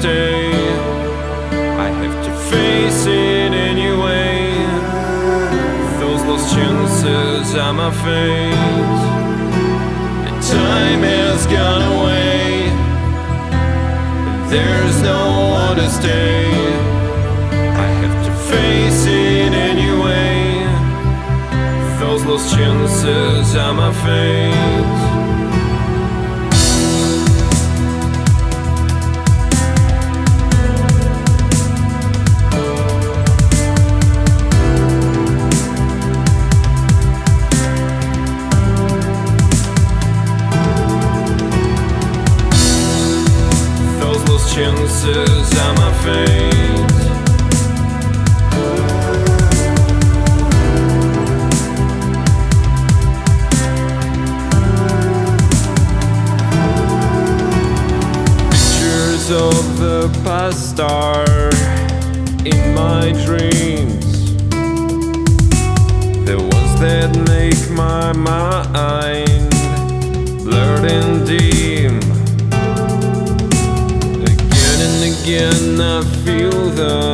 stay. I have to face it anyway. Those lost chances are my fate, and time has gone away, there's no one to stay. I have to face it anyway. Those lost chances are my fate. Chances are my fate. Pictures of the past are in my dreams. The ones that make my mind blurred and and I feel the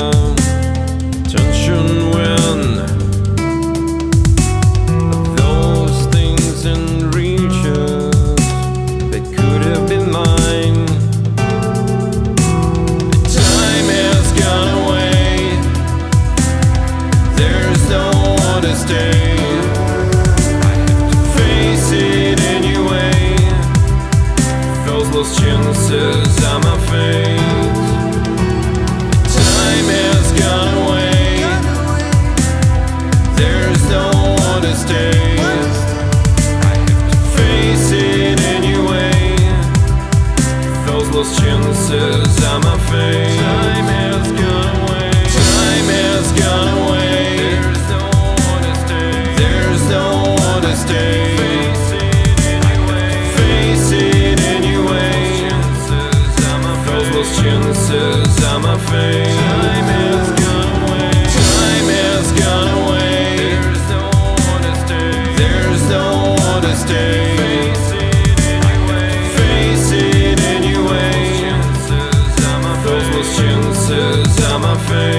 my fate.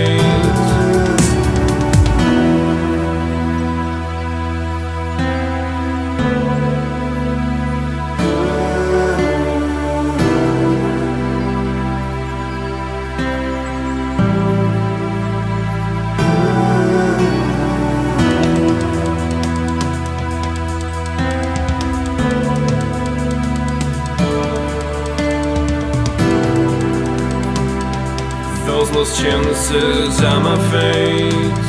Those lost chances are my fate.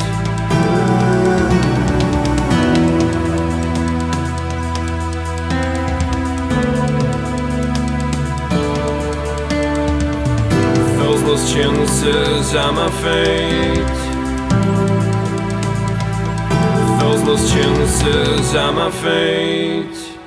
Those lost chances are my fate. Those lost chances are my fate.